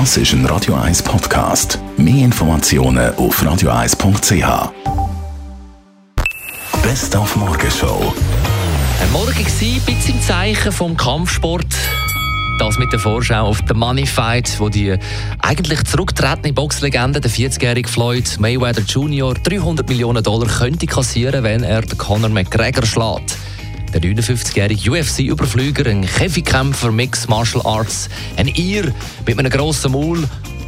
Das ist ein Radio 1 Podcast. Mehr Informationen auf radio1.ch. Best auf Morgenshow. Ein Morgen war ein bisschen Zeichen vom Kampfsport. Das mit der Vorschau auf den Money Fight, wo die eigentlich zurücktretende Boxlegende, der 40-jährige Floyd Mayweather Jr., 300 Millionen Dollar könnte kassieren, wenn er den Conor McGregor schlägt. Der 59-jährige UFC-Überflüger, ein Käfigkämpfer, Mixed Martial Arts, ein Ir mit einem grossen Maul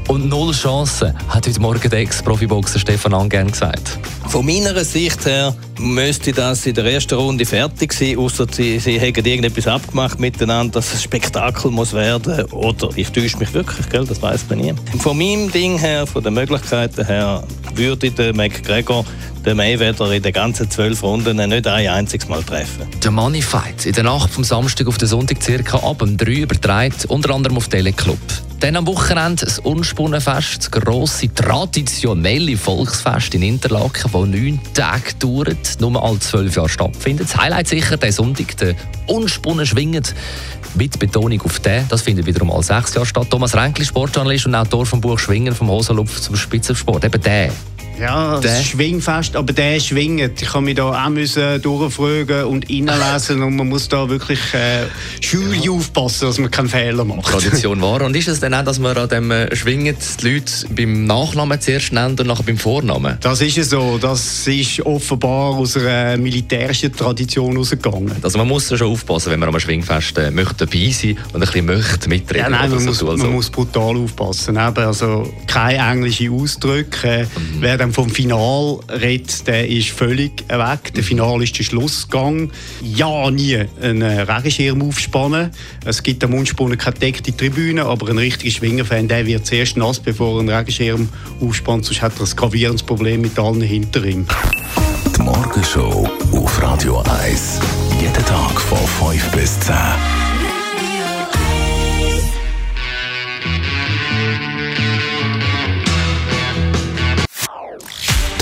und null Chancen, hat heute Morgen der Ex-Profiboxer Stefan Angern gesagt. Von meiner Sicht her müsste das in der ersten Runde fertig sein, außer sie, sie hätten irgendetwas abgemacht miteinander, dass es Spektakel muss werden oder ich täusche mich wirklich, gell, das weiß man nie. Von meinem Ding her, von den Möglichkeiten her, würde der McGregor den Mayweather in den ganzen zwölf Runden nicht ein einziges Mal treffen. Der Money Fight in der Nacht vom Samstag auf den Sonntag circa ab um 3 übertragen, unter anderem auf Teleclub. Dann am Wochenende das Unspunnenfest, das grosse, traditionelle Volksfest in Interlaken, das neun Tage dauert, nur alle zwölf Jahre stattfindet. Das Highlight sicher der Sonntag, der Unspunnen schwingend, mit Betonung auf den. Das findet wiederum alle sechs Jahre statt. Thomas Renkli, Sportjournalist und Autor vom Buch Schwingen vom Hosenlupf zum Spitzensport, eben der. Ja, das Schwingfest, aber der schwingt. Ich kann mich da auch müssen durchfragen und reinlesen und man muss da wirklich äh, schuldig ja. aufpassen, dass man keinen Fehler macht. Tradition war. Und ist es dann auch, dass man an dem äh, Schwingen die Leute beim Nachnamen zuerst nennt und nachher beim Vornamen? Das ist es so. Das ist offenbar aus einer militärischen Tradition herausgegangen. Also man muss schon aufpassen, wenn man am Schwingfest äh, möchte dabei sein und ein bisschen möchte mitreden. Ja, nein, man, so muss, also. man muss brutal aufpassen. Eben, also keine englischen Ausdrücke. Mhm. Wer dann vom Final redet, der ist völlig weg. Der Final ist der Schlussgang. Ja, nie einen Regenschirm aufspannen. Es gibt am Mundspunnen keine deckte Tribüne, aber ein richtiger Schwingerfan, der wird zuerst nass, bevor er einen Regenschirm aufspannt, sonst hat er ein gravierendes Problem mit allen hinter ihm. Die Morgenshow auf Radio 1. Jeden Tag von 5 bis 10.